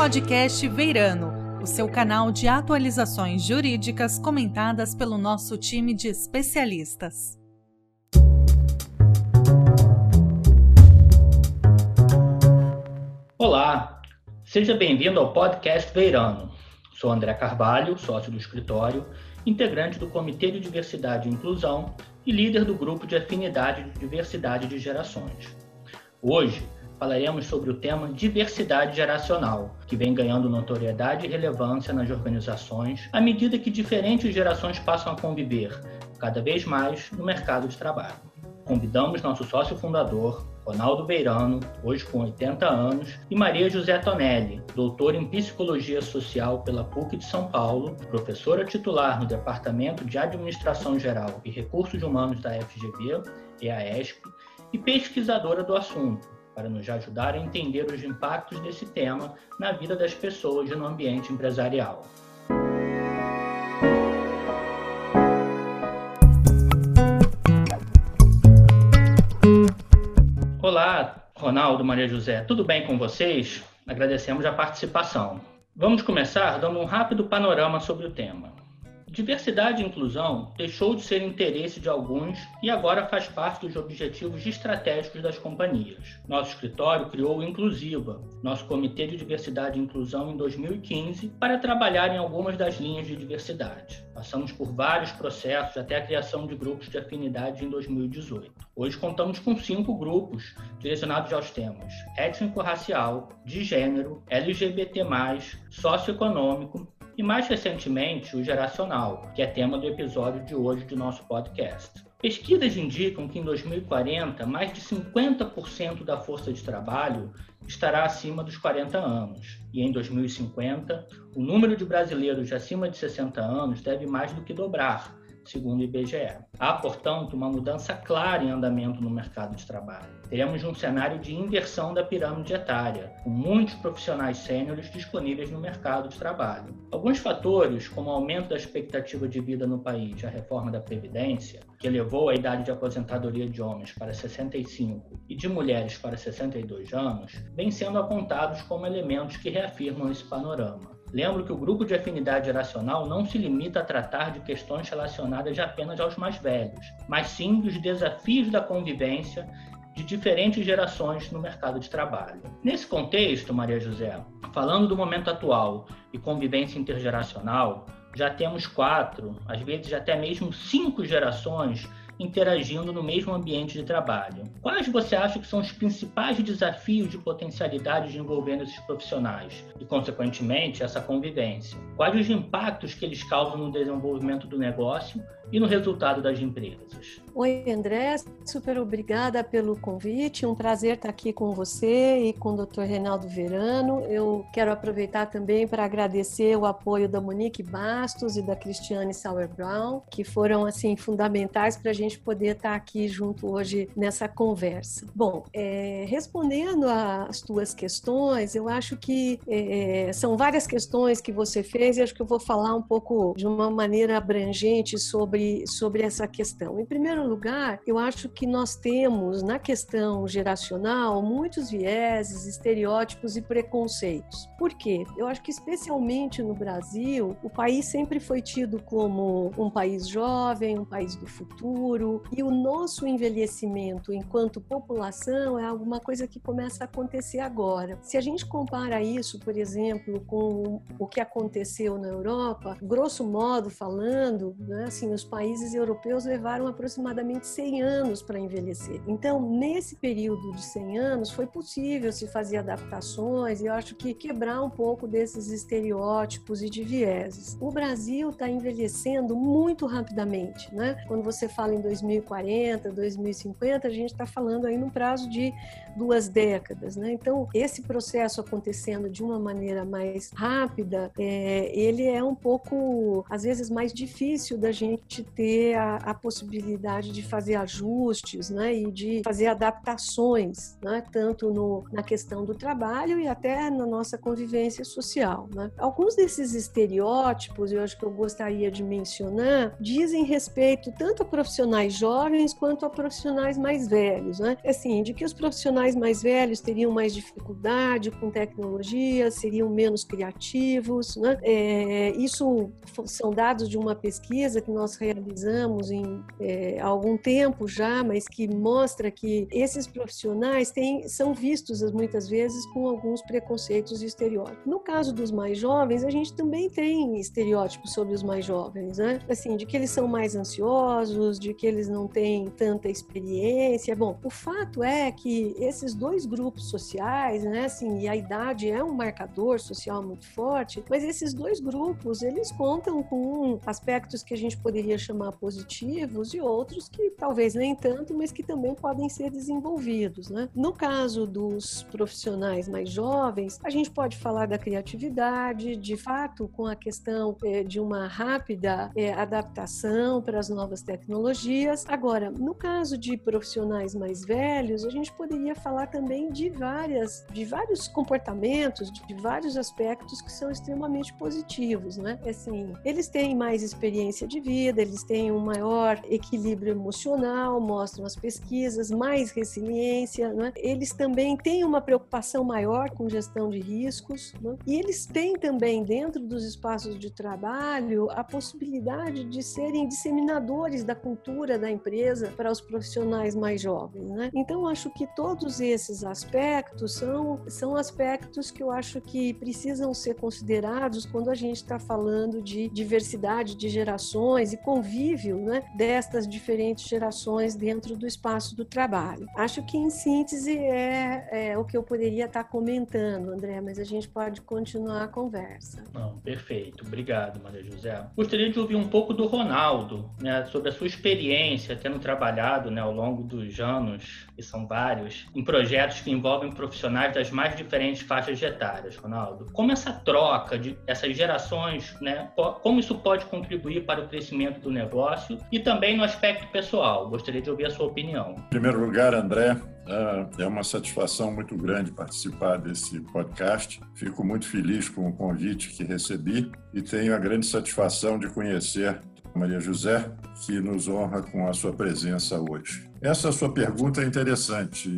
podcast Veirano, o seu canal de atualizações jurídicas comentadas pelo nosso time de especialistas. Olá, seja bem-vindo ao podcast Veirano. Sou André Carvalho, sócio do escritório, integrante do Comitê de Diversidade e Inclusão e líder do grupo de afinidade de diversidade de gerações. Hoje, falaremos sobre o tema diversidade geracional, que vem ganhando notoriedade e relevância nas organizações à medida que diferentes gerações passam a conviver cada vez mais no mercado de trabalho. Convidamos nosso sócio fundador, Ronaldo Beirano, hoje com 80 anos, e Maria José Tonelli, doutora em Psicologia Social pela PUC de São Paulo, professora titular no Departamento de Administração Geral e Recursos Humanos da FGV, EASP, e pesquisadora do assunto, para nos ajudar a entender os impactos desse tema na vida das pessoas e no ambiente empresarial. Olá, Ronaldo, Maria José, tudo bem com vocês? Agradecemos a participação. Vamos começar dando um rápido panorama sobre o tema. Diversidade e inclusão deixou de ser interesse de alguns e agora faz parte dos objetivos estratégicos das companhias. Nosso escritório criou o Inclusiva, nosso Comitê de Diversidade e Inclusão, em 2015, para trabalhar em algumas das linhas de diversidade. Passamos por vários processos até a criação de grupos de afinidade em 2018. Hoje contamos com cinco grupos direcionados aos temas étnico-racial, de gênero, LGBT, socioeconômico e mais recentemente o geracional, que é tema do episódio de hoje do nosso podcast. Pesquisas indicam que em 2040, mais de 50% da força de trabalho estará acima dos 40 anos. E em 2050, o número de brasileiros acima de 60 anos deve mais do que dobrar, segundo o IBGE. Há, portanto, uma mudança clara em andamento no mercado de trabalho. Teremos um cenário de inversão da pirâmide etária, com muitos profissionais sêniores disponíveis no mercado de trabalho. Alguns fatores, como o aumento da expectativa de vida no país e a reforma da Previdência, que elevou a idade de aposentadoria de homens para 65 e de mulheres para 62 anos, vêm sendo apontados como elementos que reafirmam esse panorama. Lembro que o grupo de afinidade geracional não se limita a tratar de questões relacionadas apenas aos mais velhos, mas sim dos desafios da convivência de diferentes gerações no mercado de trabalho. Nesse contexto, Maria José, falando do momento atual e convivência intergeracional, já temos quatro, às vezes até mesmo cinco gerações interagindo no mesmo ambiente de trabalho. Quais você acha que são os principais desafios de potencialidade de envolvendo esses profissionais e, consequentemente, essa convivência? Quais os impactos que eles causam no desenvolvimento do negócio e no resultado das empresas? Oi, André, super obrigada pelo convite. Um prazer estar aqui com você e com o Dr. Reinaldo Verano. Eu quero aproveitar também para agradecer o apoio da Monique Bastos e da Cristiane Sauer Brown, que foram assim fundamentais para a gente poder estar aqui junto hoje nessa conversa. Bom, é, respondendo às tuas questões, eu acho que é, são várias questões que você fez e acho que eu vou falar um pouco de uma maneira abrangente sobre, sobre essa questão. Em primeiro lugar, eu acho que nós temos na questão geracional muitos vieses, estereótipos e preconceitos. Por quê? Eu acho que especialmente no Brasil, o país sempre foi tido como um país jovem, um país do futuro, e o nosso envelhecimento enquanto população é alguma coisa que começa a acontecer agora. Se a gente compara isso, por exemplo, com o que aconteceu na Europa, grosso modo falando, né, assim, os países europeus levaram aproximadamente 100 anos para envelhecer. Então, nesse período de 100 anos, foi possível se fazer adaptações e eu acho que quebrar um pouco desses estereótipos e de vieses. O Brasil está envelhecendo muito rapidamente, né? Quando você fala em 2040, 2050, a gente está falando aí num prazo de duas décadas, né? Então, esse processo acontecendo de uma maneira mais rápida, é, ele é um pouco, às vezes, mais difícil da gente ter a, a possibilidade de fazer ajustes né, e de fazer adaptações, né, tanto no, na questão do trabalho e até na nossa convivência social. Né. Alguns desses estereótipos, eu acho que eu gostaria de mencionar, dizem respeito tanto a profissionais jovens quanto a profissionais mais velhos, né? Assim, de que os profissionais mais velhos teriam mais dificuldade com tecnologia, seriam menos criativos, né? É, isso são dados de uma pesquisa que nós realizamos em é, há algum tempo já, mas que mostra que esses profissionais têm, são vistos muitas vezes com alguns preconceitos e estereótipos. No caso dos mais jovens, a gente também tem estereótipos sobre os mais jovens, né? Assim, de que eles são mais ansiosos, de que eles não têm tanta experiência. Bom, o fato é que esses dois grupos sociais, né, assim, e a idade é um marcador social muito forte, mas esses dois grupos, eles contam com aspectos que a gente poderia chamar positivos e outros que talvez nem tanto, mas que também podem ser desenvolvidos, né? No caso dos profissionais mais jovens, a gente pode falar da criatividade, de fato, com a questão é, de uma rápida é, adaptação para as novas tecnologias. Agora, no caso de profissionais mais velhos, a gente poderia falar também de várias, de vários comportamentos, de vários aspectos que são extremamente positivos, né? Assim, eles têm mais experiência de vida, eles têm um maior equilíbrio emocional, mostram as pesquisas, mais resiliência, né? Eles também têm uma preocupação maior com gestão de riscos, né? e eles têm também dentro dos espaços de trabalho a possibilidade de serem disseminadores da cultura da empresa para os profissionais mais jovens, né? Então acho que todos esses aspectos são são aspectos que eu acho que precisam ser considerados quando a gente está falando de diversidade de gerações e convívio, né, destas diferentes gerações dentro do espaço do trabalho. Acho que em síntese é, é o que eu poderia estar tá comentando, André, mas a gente pode continuar a conversa. Não, perfeito. Obrigado, Maria José. Gostaria de ouvir um pouco do Ronaldo, né, sobre a sua experiência tendo trabalhado né, ao longo dos anos, que são vários, em projetos que envolvem profissionais das mais diferentes faixas etárias, Ronaldo. Como essa troca de essas gerações, né, como isso pode contribuir para o crescimento do negócio e também no aspecto pessoal? Gostaria de ouvir a sua opinião. Em primeiro lugar, André, é, é uma satisfação muito grande participar desse podcast. Fico muito feliz com o convite que recebi e tenho a grande satisfação de conhecer Maria José, que nos honra com a sua presença hoje. Essa sua pergunta é interessante,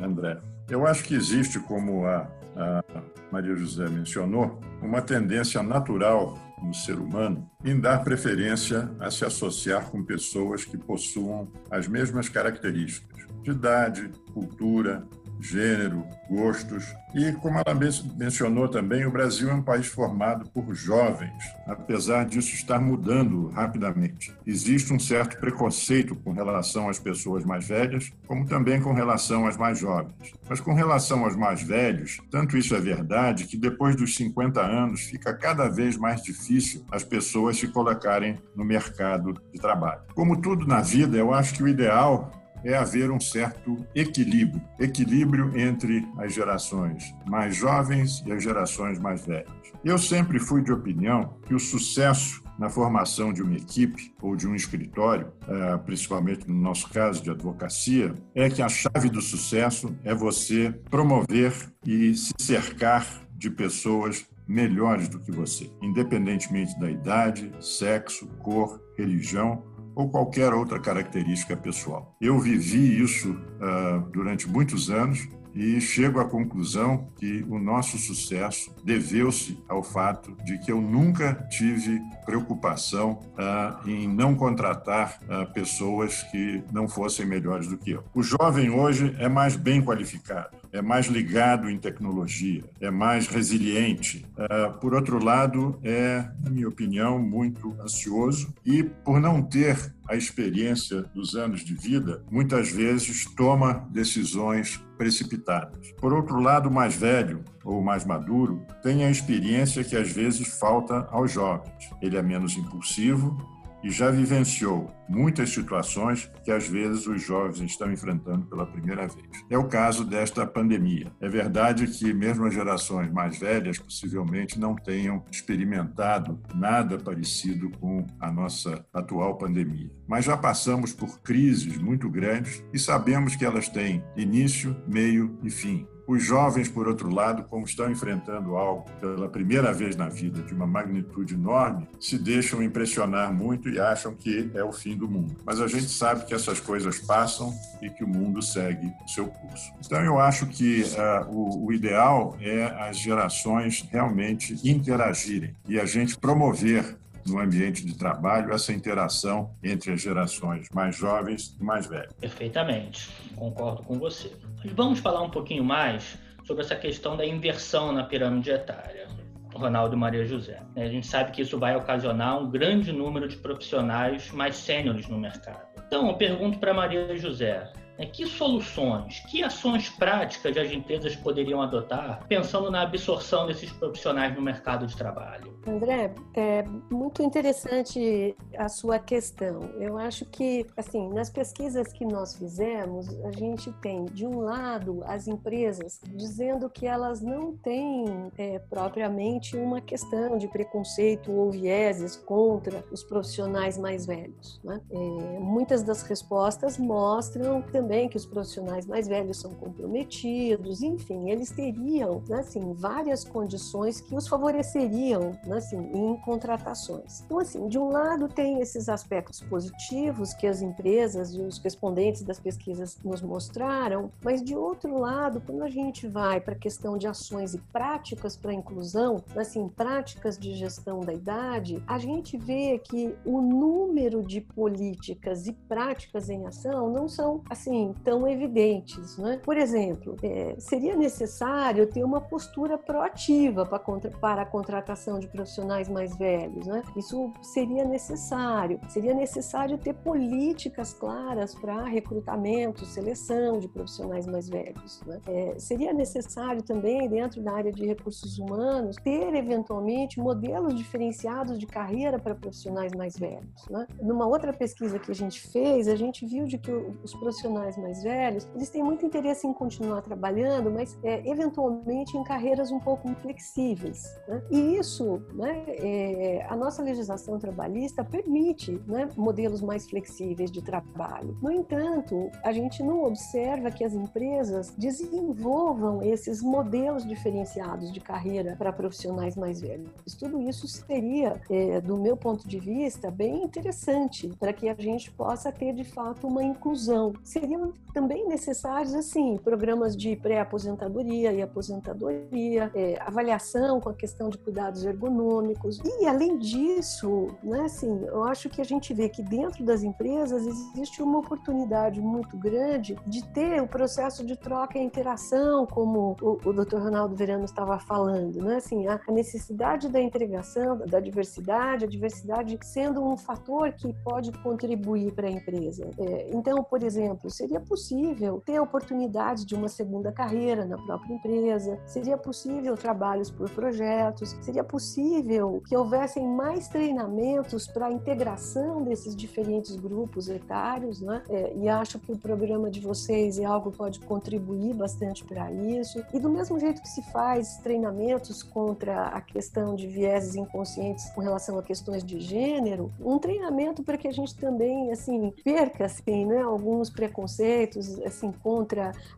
André. Eu acho que existe, como a, a Maria José mencionou, uma tendência natural no ser humano em dar preferência a se associar com pessoas que possuam as mesmas características de idade, cultura, gênero, gostos. E, como ela mencionou também, o Brasil é um país formado por jovens, apesar disso estar mudando rapidamente. Existe um certo preconceito com relação às pessoas mais velhas, como também com relação às mais jovens. Mas com relação aos mais velhos, tanto isso é verdade que depois dos 50 anos fica cada vez mais difícil as pessoas se colocarem no mercado de trabalho. Como tudo na vida, eu acho que o ideal é haver um certo equilíbrio equilíbrio entre as gerações mais jovens e as gerações mais velhas. Eu sempre fui de opinião que o sucesso na formação de uma equipe ou de um escritório, eh, principalmente no nosso caso de advocacia, é que a chave do sucesso é você promover e se cercar de pessoas melhores do que você, independentemente da idade, sexo, cor, religião ou qualquer outra característica pessoal. Eu vivi isso uh, durante muitos anos e chego à conclusão que o nosso sucesso deveu-se ao fato de que eu nunca tive preocupação uh, em não contratar uh, pessoas que não fossem melhores do que eu. O jovem hoje é mais bem qualificado, é mais ligado em tecnologia, é mais resiliente. Uh, por outro lado, é, na minha opinião, muito ansioso e, por não ter a experiência dos anos de vida, muitas vezes toma decisões precipitadas. Por outro lado, o mais velho ou mais maduro tem a experiência que às vezes falta aos jovens. Ele é menos impulsivo, e já vivenciou muitas situações que às vezes os jovens estão enfrentando pela primeira vez. É o caso desta pandemia. É verdade que mesmo as gerações mais velhas possivelmente não tenham experimentado nada parecido com a nossa atual pandemia, mas já passamos por crises muito grandes e sabemos que elas têm início, meio e fim. Os jovens, por outro lado, como estão enfrentando algo pela primeira vez na vida de uma magnitude enorme, se deixam impressionar muito e acham que é o fim do mundo. Mas a gente sabe que essas coisas passam e que o mundo segue seu curso. Então, eu acho que uh, o, o ideal é as gerações realmente interagirem e a gente promover no ambiente de trabalho essa interação entre as gerações mais jovens e mais velhas. Perfeitamente, concordo com você. Mas vamos falar um pouquinho mais sobre essa questão da inversão na pirâmide etária. Ronaldo Maria José. A gente sabe que isso vai ocasionar um grande número de profissionais mais sêniores no mercado. Então, eu pergunto para Maria José: né, que soluções, que ações práticas as empresas poderiam adotar pensando na absorção desses profissionais no mercado de trabalho? André, é muito interessante a sua questão. Eu acho que, assim, nas pesquisas que nós fizemos, a gente tem, de um lado, as empresas dizendo que elas não têm é, propriamente uma questão de preconceito ou vieses contra os profissionais mais velhos. Né? É, muitas das respostas mostram também também que os profissionais mais velhos são comprometidos, enfim, eles teriam, né, assim, várias condições que os favoreceriam, né, assim, em contratações. Então, assim, de um lado tem esses aspectos positivos que as empresas e os respondentes das pesquisas nos mostraram, mas de outro lado, quando a gente vai para a questão de ações e práticas para inclusão, assim, práticas de gestão da idade, a gente vê que o número de políticas e práticas em ação não são assim assim tão evidentes. Né? Por exemplo, é, seria necessário ter uma postura proativa para, contra, para a contratação de profissionais mais velhos. Né? Isso seria necessário. Seria necessário ter políticas claras para recrutamento, seleção de profissionais mais velhos. Né? É, seria necessário também, dentro da área de recursos humanos, ter eventualmente modelos diferenciados de carreira para profissionais mais velhos. Né? Numa outra pesquisa que a gente fez, a gente viu de que os profissionais profissionais mais velhos, eles têm muito interesse em continuar trabalhando, mas é, eventualmente em carreiras um pouco flexíveis. Né? E isso, né, é, a nossa legislação trabalhista permite né, modelos mais flexíveis de trabalho. No entanto, a gente não observa que as empresas desenvolvam esses modelos diferenciados de carreira para profissionais mais velhos. Tudo isso seria, é, do meu ponto de vista, bem interessante para que a gente possa ter de fato uma inclusão. Seria também necessários, assim, programas de pré-aposentadoria e aposentadoria, é, avaliação com a questão de cuidados ergonômicos. E, além disso, né, assim, eu acho que a gente vê que dentro das empresas existe uma oportunidade muito grande de ter o processo de troca e interação, como o, o Dr. Ronaldo Verano estava falando, né? Assim, a, a necessidade da integração, da diversidade, a diversidade sendo um fator que pode contribuir para a empresa. É, então, por exemplo, seria possível ter a oportunidade de uma segunda carreira na própria empresa, seria possível trabalhos por projetos, seria possível que houvessem mais treinamentos para a integração desses diferentes grupos etários, né? É, e acho que o programa de vocês é algo que pode contribuir bastante para isso. E do mesmo jeito que se faz treinamentos contra a questão de vieses inconscientes com relação a questões de gênero, um treinamento para que a gente também assim perca assim, né, alguns preconceitos preconceitos assim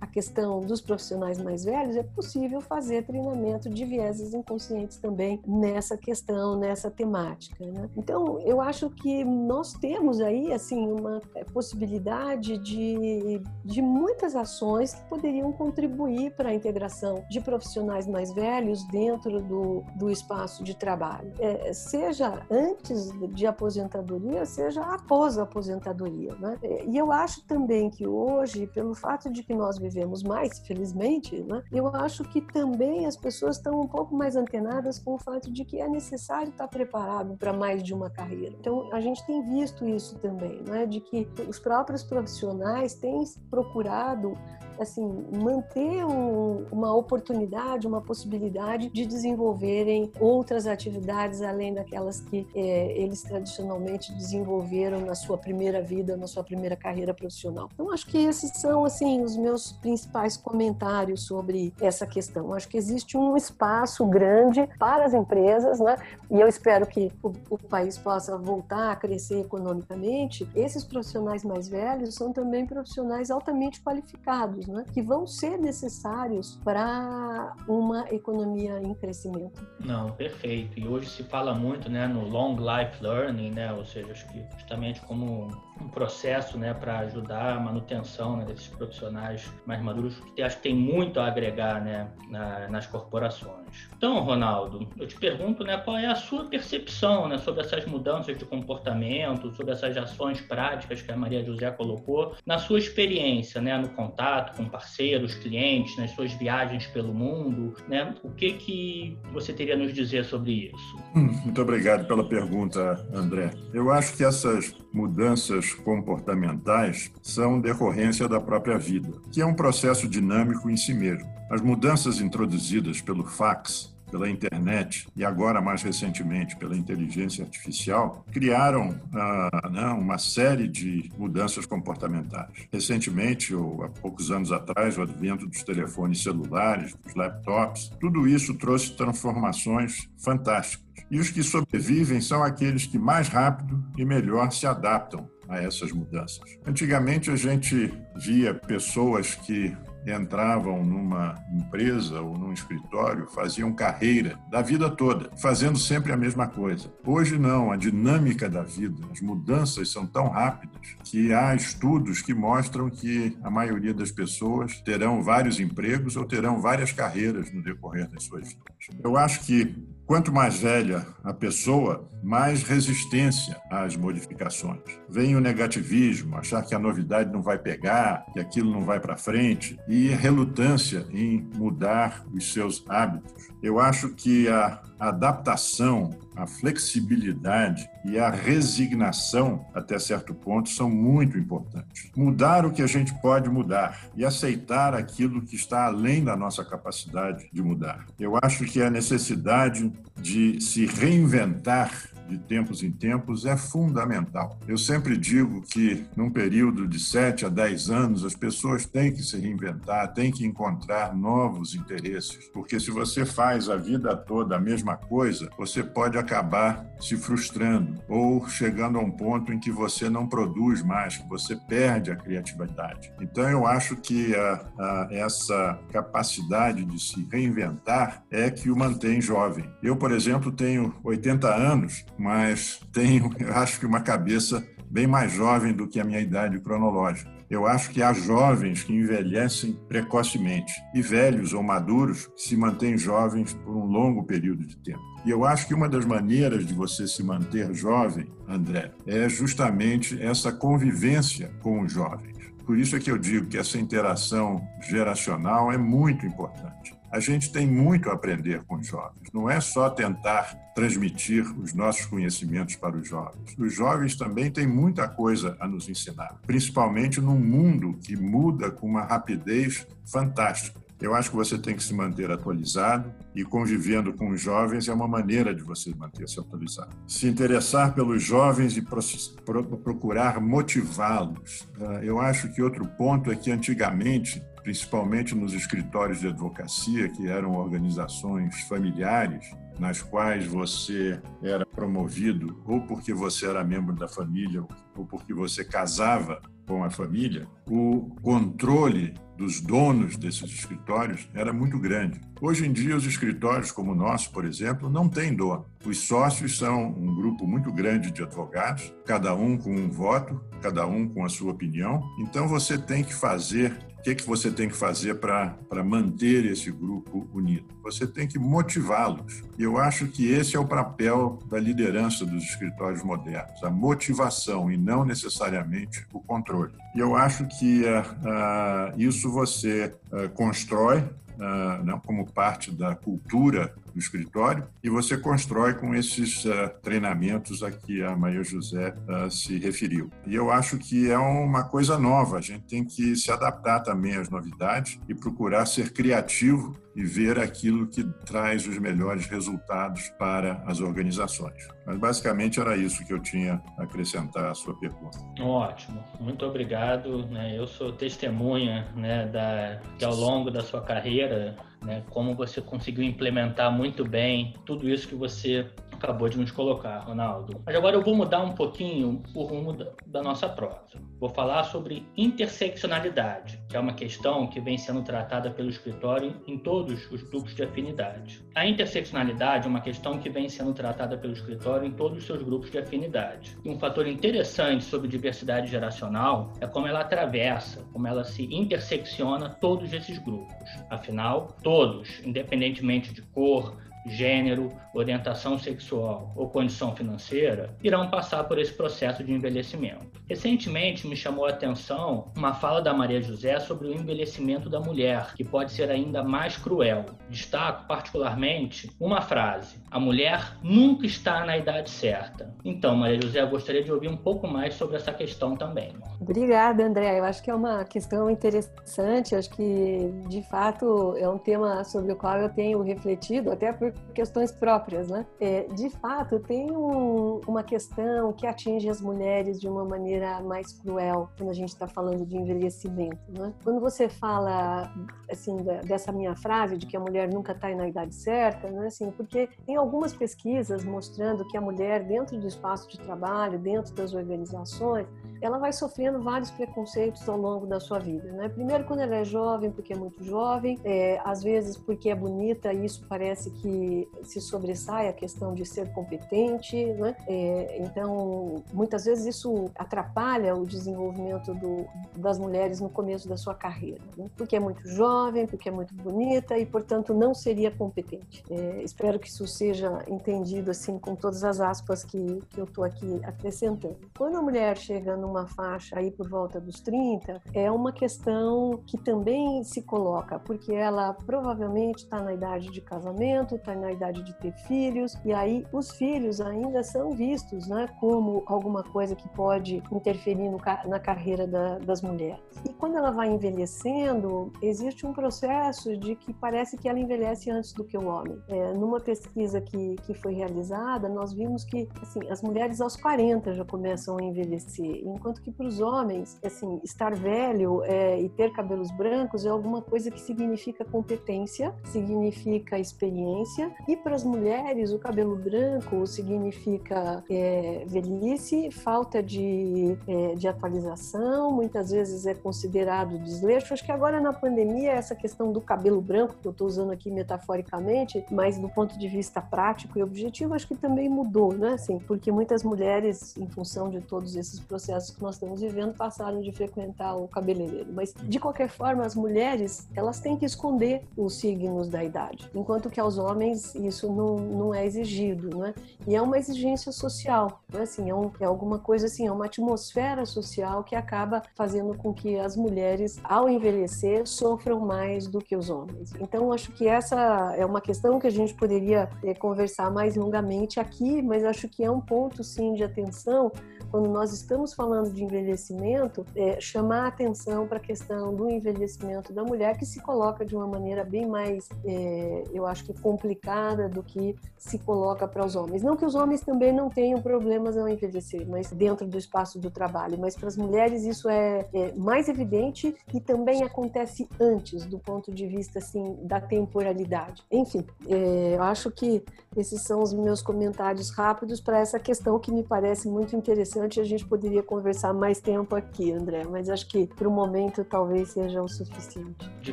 a questão dos profissionais mais velhos, é possível fazer treinamento de vieses inconscientes também nessa questão, nessa temática. Né? Então, eu acho que nós temos aí assim uma é, possibilidade de, de muitas ações que poderiam contribuir para a integração de profissionais mais velhos dentro do, do espaço de trabalho, é, seja antes de aposentadoria, seja após a aposentadoria. Né? E eu acho também que hoje, pelo fato de que nós vivemos mais, felizmente, né, eu acho que também as pessoas estão um pouco mais antenadas com o fato de que é necessário estar preparado para mais de uma carreira. Então, a gente tem visto isso também, né, de que os próprios profissionais têm procurado assim, manter um, uma oportunidade, uma possibilidade de desenvolverem outras atividades além daquelas que é, eles tradicionalmente desenvolveram na sua primeira vida, na sua primeira carreira profissional. Então, acho que esses são assim os meus principais comentários sobre essa questão. Acho que existe um espaço grande para as empresas, né? E eu espero que o, o país possa voltar a crescer economicamente. Esses profissionais mais velhos são também profissionais altamente qualificados, né? Que vão ser necessários para uma economia em crescimento. Não, perfeito. E hoje se fala muito, né, no long life learning, né? Ou seja, acho que justamente como um processo né, para ajudar a manutenção né, desses profissionais mais maduros, que acho que tem muito a agregar né, na, nas corporações. Então, Ronaldo, eu te pergunto né, qual é a sua percepção né, sobre essas mudanças de comportamento, sobre essas ações práticas que a Maria José colocou, na sua experiência, né, no contato com parceiros, clientes, nas suas viagens pelo mundo, né, o que, que você teria a nos dizer sobre isso? Hum, muito obrigado pela pergunta, André. Eu acho que essas mudanças comportamentais são decorrência da própria vida, que é um processo dinâmico em si mesmo. As mudanças introduzidas pelo fax, pela internet e agora mais recentemente pela inteligência artificial criaram ah, né, uma série de mudanças comportamentais. Recentemente, ou há poucos anos atrás, o advento dos telefones celulares, dos laptops, tudo isso trouxe transformações fantásticas. E os que sobrevivem são aqueles que mais rápido e melhor se adaptam a essas mudanças. Antigamente a gente via pessoas que entravam numa empresa ou num escritório, faziam carreira da vida toda, fazendo sempre a mesma coisa. Hoje não, a dinâmica da vida, as mudanças são tão rápidas que há estudos que mostram que a maioria das pessoas terão vários empregos ou terão várias carreiras no decorrer das suas vidas. Eu acho que Quanto mais velha a pessoa, mais resistência às modificações. Vem o negativismo, achar que a novidade não vai pegar, que aquilo não vai para frente, e relutância em mudar os seus hábitos. Eu acho que a adaptação, a flexibilidade e a resignação, até certo ponto, são muito importantes. Mudar o que a gente pode mudar e aceitar aquilo que está além da nossa capacidade de mudar. Eu acho que a necessidade de se reinventar de tempos em tempos é fundamental. Eu sempre digo que, num período de 7 a 10 anos, as pessoas têm que se reinventar, têm que encontrar novos interesses, porque se você faz a vida toda a mesma coisa, você pode acabar se frustrando ou chegando a um ponto em que você não produz mais, que você perde a criatividade. Então, eu acho que a, a, essa capacidade de se reinventar é que o mantém jovem. Eu, por exemplo, tenho 80 anos, mas tenho, eu acho que uma cabeça bem mais jovem do que a minha idade cronológica. Eu acho que há jovens que envelhecem precocemente e velhos ou maduros que se mantêm jovens por um longo período de tempo. E eu acho que uma das maneiras de você se manter jovem, André, é justamente essa convivência com os jovens. Por isso é que eu digo que essa interação geracional é muito importante a gente tem muito a aprender com os jovens. Não é só tentar transmitir os nossos conhecimentos para os jovens. Os jovens também têm muita coisa a nos ensinar, principalmente num mundo que muda com uma rapidez fantástica. Eu acho que você tem que se manter atualizado e convivendo com os jovens é uma maneira de você manter-se atualizado. Se interessar pelos jovens e procurar motivá-los. Ah, eu acho que outro ponto é que antigamente principalmente nos escritórios de advocacia, que eram organizações familiares, nas quais você era promovido ou porque você era membro da família ou porque você casava com a família, o controle dos donos desses escritórios era muito grande. Hoje em dia, os escritórios como o nosso, por exemplo, não têm dono. Os sócios são um grupo muito grande de advogados, cada um com um voto, cada um com a sua opinião. Então, você tem que fazer o que, que você tem que fazer para manter esse grupo unido? Você tem que motivá-los. E eu acho que esse é o papel da liderança dos escritórios modernos, a motivação e não necessariamente o controle. E eu acho que uh, uh, isso você uh, constrói uh, como parte da cultura do escritório e você constrói com esses uh, treinamentos a que a Maria José uh, se referiu. E eu acho que é uma coisa nova, a gente tem que se adaptar também às novidades e procurar ser criativo e ver aquilo que traz os melhores resultados para as organizações. Mas basicamente era isso que eu tinha a acrescentar à sua pergunta. Ótimo, muito obrigado. Né? Eu sou testemunha né, da, que ao longo da sua carreira, né, como você conseguiu implementar muito bem tudo isso que você acabou de nos colocar, Ronaldo. Mas agora eu vou mudar um pouquinho o rumo da, nossa prosa. Vou falar sobre interseccionalidade, que é uma questão que vem sendo tratada pelo escritório em todos os grupos de afinidade. A interseccionalidade é uma questão que vem sendo tratada pelo escritório em todos os seus grupos de afinidade. E um fator interessante sobre diversidade geracional é como ela atravessa, como ela se intersecciona todos esses grupos. Afinal, todos, independentemente de cor, gênero, orientação sexual ou condição financeira, irão passar por esse processo de envelhecimento. Recentemente me chamou a atenção uma fala da Maria José sobre o envelhecimento da mulher, que pode ser ainda mais cruel. Destaco particularmente uma frase: A mulher nunca está na idade certa. Então, Maria José, eu gostaria de ouvir um pouco mais sobre essa questão também. Obrigada, André. Eu acho que é uma questão interessante, acho que de fato é um tema sobre o qual eu tenho refletido, até questões próprias, né? É, de fato, tem um, uma questão que atinge as mulheres de uma maneira mais cruel quando a gente está falando de envelhecimento, né? Quando você fala, assim, dessa minha frase de que a mulher nunca está na idade certa, né? Assim, porque tem algumas pesquisas mostrando que a mulher dentro do espaço de trabalho, dentro das organizações, ela vai sofrendo vários preconceitos ao longo da sua vida, né? Primeiro quando ela é jovem, porque é muito jovem, é, às vezes porque é bonita, isso parece que se sobressai a questão de ser competente, né? É, então, muitas vezes isso atrapalha o desenvolvimento do, das mulheres no começo da sua carreira, né? porque é muito jovem, porque é muito bonita e, portanto, não seria competente. É, espero que isso seja entendido assim com todas as aspas que, que eu estou aqui acrescentando. Quando a mulher chega num uma faixa aí por volta dos 30, é uma questão que também se coloca, porque ela provavelmente está na idade de casamento, está na idade de ter filhos, e aí os filhos ainda são vistos né, como alguma coisa que pode interferir no, na carreira da, das mulheres. E quando ela vai envelhecendo, existe um processo de que parece que ela envelhece antes do que o homem. É, numa pesquisa que, que foi realizada, nós vimos que assim, as mulheres aos 40 já começam a envelhecer, enquanto que para os homens, assim, estar velho é, e ter cabelos brancos é alguma coisa que significa competência, significa experiência, e para as mulheres o cabelo branco significa é, velhice, falta de, é, de atualização, muitas vezes é considerado desleixo. Acho que agora na pandemia essa questão do cabelo branco, que eu estou usando aqui metaforicamente, mas do ponto de vista prático e objetivo, acho que também mudou, né? Assim, porque muitas mulheres, em função de todos esses processos que nós estamos vivendo passaram de frequentar o cabeleireiro. Mas, de qualquer forma, as mulheres, elas têm que esconder os signos da idade, enquanto que aos homens isso não, não é exigido, né? E é uma exigência social, né? assim, é, um, é alguma coisa assim, é uma atmosfera social que acaba fazendo com que as mulheres, ao envelhecer, sofram mais do que os homens. Então, acho que essa é uma questão que a gente poderia é, conversar mais longamente aqui, mas acho que é um ponto, sim, de atenção quando nós estamos falando de envelhecimento, é, chamar atenção para a questão do envelhecimento da mulher, que se coloca de uma maneira bem mais, é, eu acho que complicada do que se coloca para os homens. Não que os homens também não tenham problemas ao envelhecer, mas dentro do espaço do trabalho, mas para as mulheres isso é, é mais evidente e também acontece antes, do ponto de vista assim da temporalidade. Enfim, é, eu acho que esses são os meus comentários rápidos para essa questão que me parece muito interessante interessante, a gente poderia conversar mais tempo aqui, André, mas acho que para o momento talvez seja o suficiente. De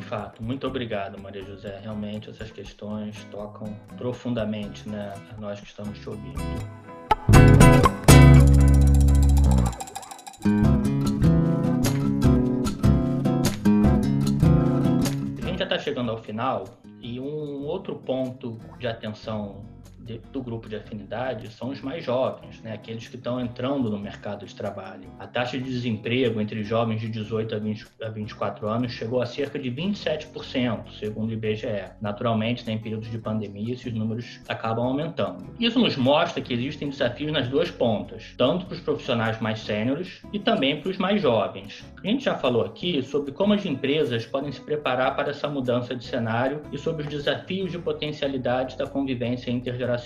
fato, muito obrigado, Maria José. Realmente essas questões tocam profundamente né, a nós que estamos te ouvindo. A gente já está chegando ao final e um outro ponto de atenção de, do grupo de afinidade são os mais jovens, né? aqueles que estão entrando no mercado de trabalho. A taxa de desemprego entre jovens de 18 a, 20, a 24 anos chegou a cerca de 27%, segundo o IBGE. Naturalmente, né, em períodos de pandemia, esses números acabam aumentando. Isso nos mostra que existem desafios nas duas pontas, tanto para os profissionais mais sêniores e também para os mais jovens. A gente já falou aqui sobre como as empresas podem se preparar para essa mudança de cenário e sobre os desafios de potencialidade da convivência intergeracional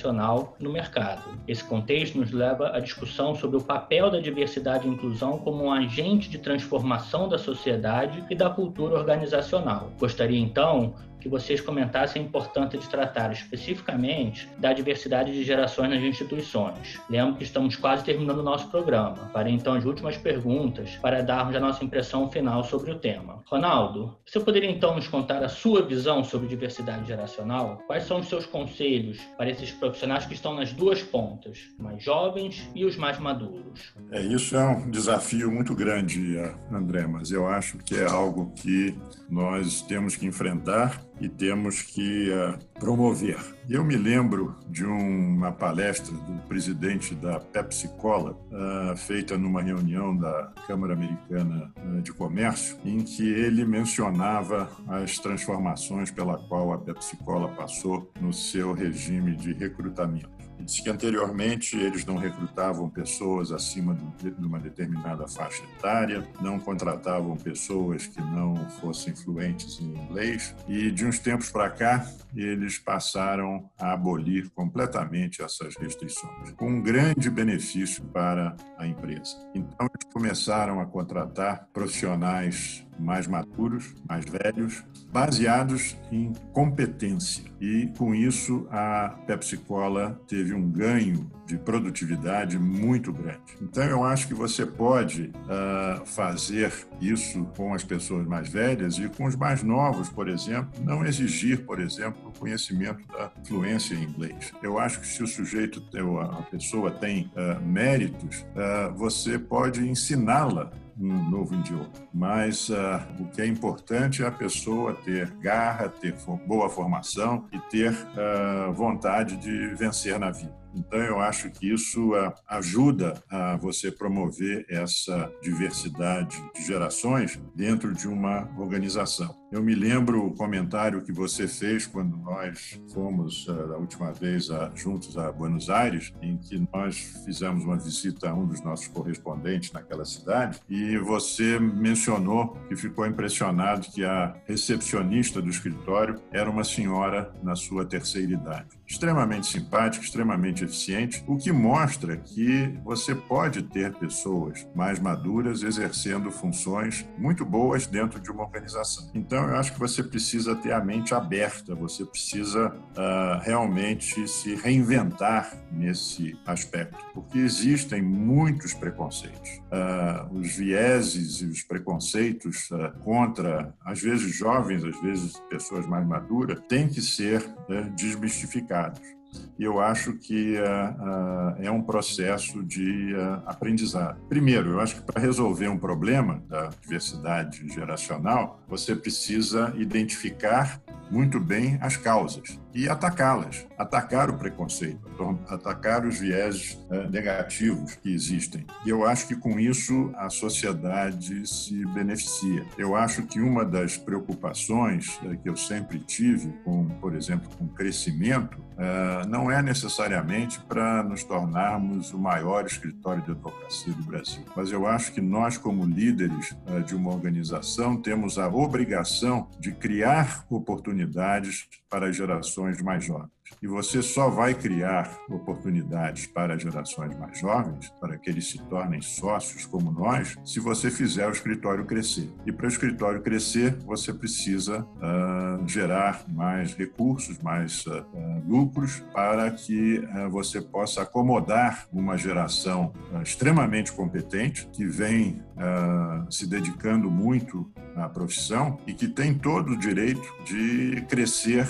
no mercado. Esse contexto nos leva à discussão sobre o papel da diversidade e inclusão como um agente de transformação da sociedade e da cultura organizacional. Gostaria então que vocês comentassem a importância de tratar especificamente da diversidade de gerações nas instituições. Lembro que estamos quase terminando o nosso programa. Farei então as últimas perguntas para darmos a nossa impressão final sobre o tema. Ronaldo, você poderia então nos contar a sua visão sobre diversidade geracional? Quais são os seus conselhos para esses profissionais que estão nas duas pontas, mais jovens e os mais maduros? É, isso é um desafio muito grande, André, mas eu acho que é algo que nós temos que enfrentar e temos que uh, promover. Eu me lembro de uma palestra do presidente da Pepsi Cola, uh, feita numa reunião da Câmara Americana uh, de Comércio, em que ele mencionava as transformações pela qual a Pepsi Cola passou no seu regime de recrutamento. Disse que anteriormente eles não recrutavam pessoas acima de uma determinada faixa etária, não contratavam pessoas que não fossem fluentes em inglês e de uns tempos para cá eles passaram a abolir completamente essas restrições, com um grande benefício para a empresa. Então eles começaram a contratar profissionais mais maduros, mais velhos, baseados em competência. E com isso a Pepsi Cola teve um ganho de produtividade muito grande. Então eu acho que você pode uh, fazer isso com as pessoas mais velhas e com os mais novos, por exemplo, não exigir, por exemplo, o conhecimento da fluência em inglês. Eu acho que se o sujeito, a pessoa tem uh, méritos, uh, você pode ensiná-la um novo idioma. Mas uh, o que é importante é a pessoa ter garra, ter boa formação e ter uh, vontade de vencer na vida. Então, eu acho que isso uh, ajuda a você promover essa diversidade de gerações dentro de uma organização. Eu me lembro o comentário que você fez quando nós fomos, uh, a última vez, uh, juntos a Buenos Aires, em que nós fizemos uma visita a um dos nossos correspondentes naquela cidade, e você mencionou que ficou impressionado que a recepcionista do escritório era uma senhora na sua terceira idade. Extremamente simpática, extremamente eficiente, o que mostra que você pode ter pessoas mais maduras exercendo funções muito boas dentro de uma organização. Então, eu acho que você precisa ter a mente aberta, você precisa uh, realmente se reinventar nesse aspecto, porque existem muitos preconceitos. Uh, os vieses e os preconceitos uh, contra, às vezes jovens, às vezes pessoas mais maduras, têm que ser desmistificados. E eu acho que uh, uh, é um processo de uh, aprendizado. Primeiro, eu acho que para resolver um problema da diversidade geracional, você precisa identificar muito bem as causas e atacá-las, atacar o preconceito, atacar os viés negativos que existem. E eu acho que com isso a sociedade se beneficia. Eu acho que uma das preocupações que eu sempre tive com, por exemplo, com crescimento, não é necessariamente para nos tornarmos o maior escritório de advocacia do Brasil, mas eu acho que nós, como líderes de uma organização, temos a obrigação de criar oportunidades para as gerações mais jovens. E você só vai criar oportunidades para as gerações mais jovens, para que eles se tornem sócios como nós, se você fizer o escritório crescer. E para o escritório crescer, você precisa uh, gerar mais recursos, mais uh, lucros, para que uh, você possa acomodar uma geração extremamente competente, que vem se dedicando muito à profissão e que tem todo o direito de crescer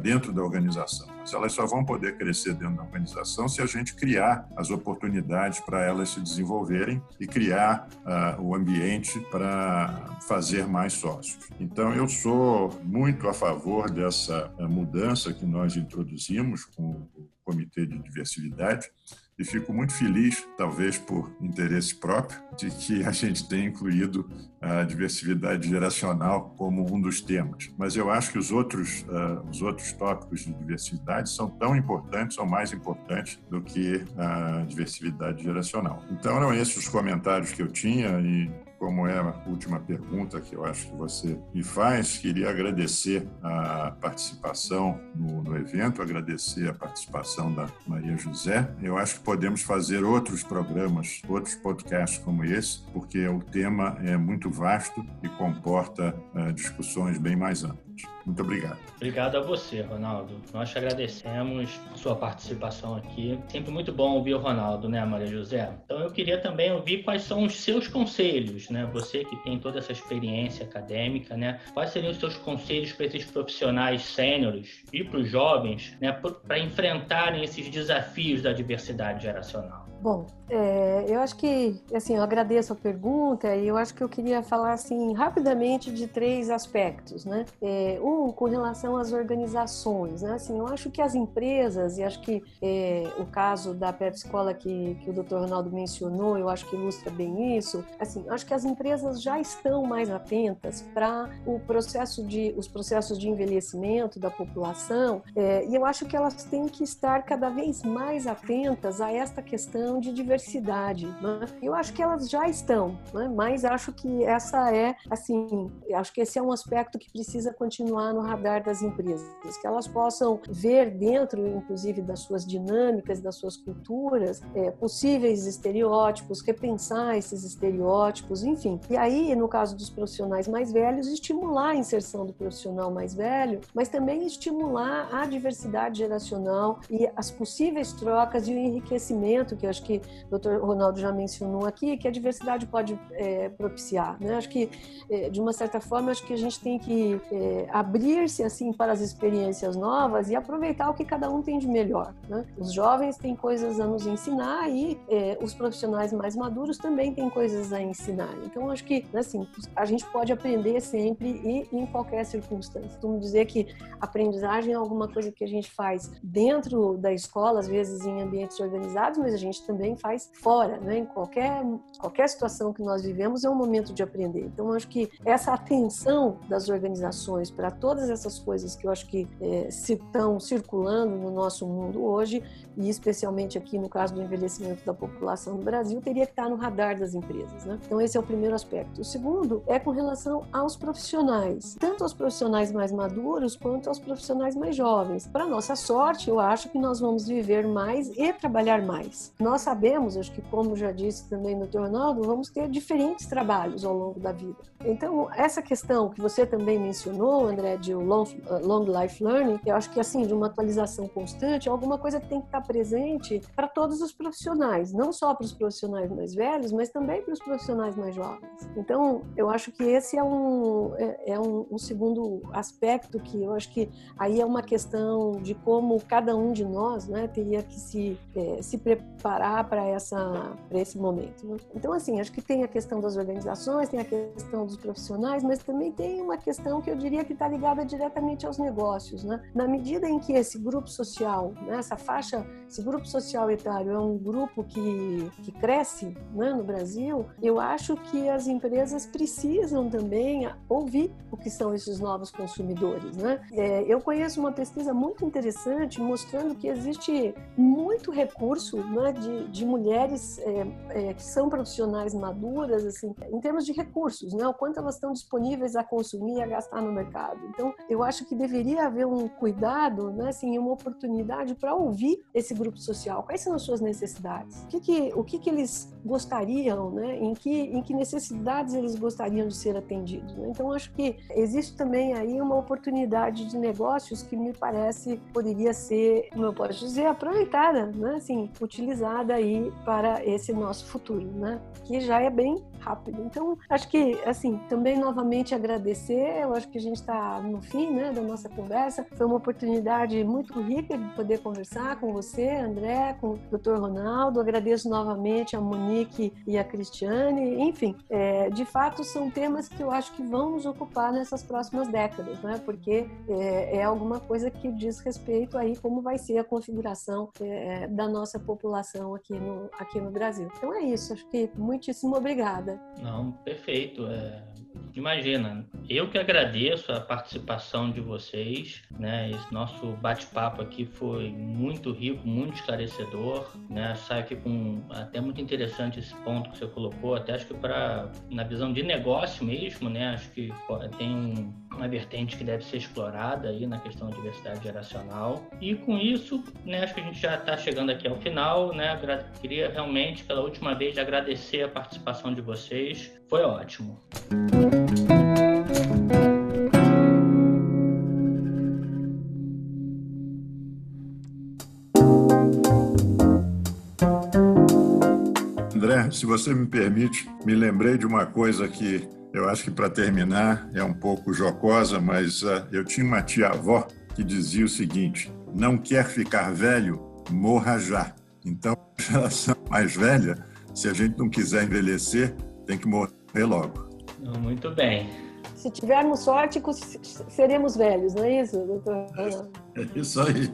dentro da organização elas só vão poder crescer dentro da organização se a gente criar as oportunidades para elas se desenvolverem e criar uh, o ambiente para fazer mais sócios. Então, eu sou muito a favor dessa mudança que nós introduzimos com o Comitê de Diversidade e fico muito feliz, talvez por interesse próprio, de que a gente tenha incluído a diversidade geracional como um dos temas. Mas eu acho que os outros, uh, os outros tópicos de diversidade são tão importantes ou mais importantes do que a diversidade geracional. Então, eram esses os comentários que eu tinha e como é a última pergunta que eu acho que você me faz, queria agradecer a participação no, no, evento, agradecer a participação da Maria José. Eu acho que podemos fazer outros programas, outros podcasts como esse, porque o tema é muito vasto e comporta uh, discussões bem mais amplas. Muito obrigado. Obrigado a você, Ronaldo. Nós te agradecemos a sua participação aqui. Sempre muito bom ouvir o Ronaldo, né, Maria José? Então eu queria também ouvir quais são os seus conselhos, né? Você que tem toda essa experiência acadêmica, né? Quais seriam os seus conselhos para esses profissionais sêniores e para os jovens, né, para enfrentarem esses desafios da diversidade geracional? Bom, é, eu acho que, assim, eu agradeço a pergunta e eu acho que eu queria falar, assim, rapidamente de três aspectos, né? É, um, com relação às organizações, né? Assim, eu acho que as empresas, e acho que é, o caso da Pepsi Cola que, que o Dr. Ronaldo mencionou, eu acho que ilustra bem isso, assim, acho que as empresas já estão mais atentas para o processo de, os processos de envelhecimento da população é, e eu acho que elas têm que estar cada vez mais atentas a esta questão de diversidade. Né? Eu acho que elas já estão, né? mas acho que essa é, assim, acho que esse é um aspecto que precisa continuar no radar das empresas, que elas possam ver dentro, inclusive, das suas dinâmicas, das suas culturas, é, possíveis estereótipos, repensar esses estereótipos, enfim. E aí, no caso dos profissionais mais velhos, estimular a inserção do profissional mais velho, mas também estimular a diversidade geracional e as possíveis trocas e o enriquecimento que eu acho que o Dr. Ronaldo já mencionou aqui, que a diversidade pode é, propiciar. Né? Acho que, é, de uma certa forma, acho que a gente tem que é, abrir-se assim para as experiências novas e aproveitar o que cada um tem de melhor. Né? Os jovens têm coisas a nos ensinar e é, os profissionais mais maduros também têm coisas a ensinar. Então, acho que assim, a gente pode aprender sempre e em qualquer circunstância. Costumo dizer que aprendizagem é alguma coisa que a gente faz dentro da escola, às vezes em ambientes organizados, mas a gente também faz fora, né? Em qualquer, qualquer situação que nós vivemos é um momento de aprender. Então, acho que essa atenção das organizações para todas essas coisas que eu acho que é, se estão circulando no nosso mundo hoje, e especialmente aqui no caso do envelhecimento da população no Brasil, teria que estar no radar das empresas, né? Então, esse é o primeiro aspecto. O segundo é com relação aos profissionais, tanto aos profissionais mais maduros quanto aos profissionais mais jovens. Para nossa sorte, eu acho que nós vamos viver mais e trabalhar mais. Nós sabemos, acho que como já disse também o Dr. Ronaldo, vamos ter diferentes trabalhos ao longo da vida. Então, essa questão que você também mencionou, André, de long, uh, long life learning, eu acho que assim, de uma atualização constante, alguma coisa tem que estar presente para todos os profissionais, não só para os profissionais mais velhos, mas também para os profissionais mais jovens. Então, eu acho que esse é um, é, é um, um segundo aspecto que eu acho que aí é uma questão de como cada um de nós né, teria que se, é, se preparar para essa esse momento. Então assim, acho que tem a questão das organizações, tem a questão dos profissionais, mas também tem uma questão que eu diria que está ligada diretamente aos negócios, né? Na medida em que esse grupo social, né, essa faixa, esse grupo social etário é um grupo que, que cresce né, no Brasil, eu acho que as empresas precisam também ouvir o que são esses novos consumidores, né? É, eu conheço uma pesquisa muito interessante mostrando que existe muito recurso né, de, de, mulheres é, é, que são profissionais maduras, assim, em termos de recursos, né? O quanto elas estão disponíveis a consumir e a gastar no mercado. Então, eu acho que deveria haver um cuidado, né? Assim, uma oportunidade para ouvir esse grupo social. Quais são as suas necessidades? O que, que o que, que eles gostariam, né? Em que, em que necessidades eles gostariam de ser atendidos? Né? Então, acho que existe também aí uma oportunidade de negócios que me parece poderia ser, como eu posso dizer, aproveitada, né? Assim, utilizada caminhada aí para esse nosso futuro, né? Que já é bem rápido. Então, acho que, assim, também novamente agradecer. Eu acho que a gente está no fim, né, da nossa conversa. Foi uma oportunidade muito rica de poder conversar com você, André, com o Dr. Ronaldo. Agradeço novamente a Monique e a Cristiane. Enfim, é, de fato, são temas que eu acho que vão nos ocupar nessas próximas décadas, né? Porque é, é alguma coisa que diz respeito aí como vai ser a configuração é, da nossa população aqui no, aqui no Brasil. Então é isso. Acho que muitíssimo obrigada. Não, perfeito. É, imagina, eu que agradeço a participação de vocês, né? Esse nosso bate-papo aqui foi muito rico, muito esclarecedor, né? Sai aqui com até muito interessante esse ponto que você colocou, até acho que para na visão de negócio mesmo, né? Acho que tem um, uma vertente que deve ser explorada aí na questão da diversidade geracional. E com isso, né? Acho que a gente já está chegando aqui ao final, né? Queria realmente pela última vez agradecer a participação de vocês. Foi ótimo. André, se você me permite, me lembrei de uma coisa que eu acho que para terminar é um pouco jocosa, mas uh, eu tinha uma tia-avó que dizia o seguinte: não quer ficar velho, morra já. Então, geração mais velha, se a gente não quiser envelhecer, tem que morrer logo. Muito bem. Se tivermos sorte, seremos velhos, não é isso, doutor? É isso aí.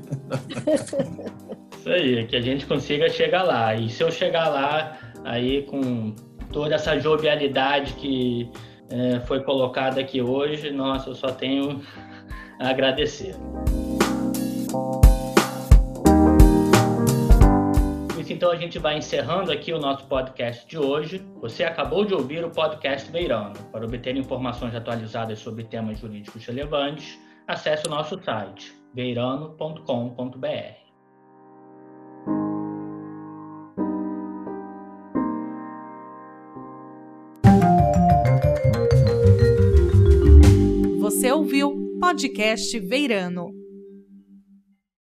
isso aí, que a gente consiga chegar lá. E se eu chegar lá, aí com toda essa jovialidade que é, foi colocada aqui hoje, nossa, eu só tenho a agradecer. Então a gente vai encerrando aqui o nosso podcast de hoje. Você acabou de ouvir o podcast Beirano. Para obter informações atualizadas sobre temas jurídicos relevantes, acesse o nosso site beirano.com.br. Você ouviu Podcast Veirano.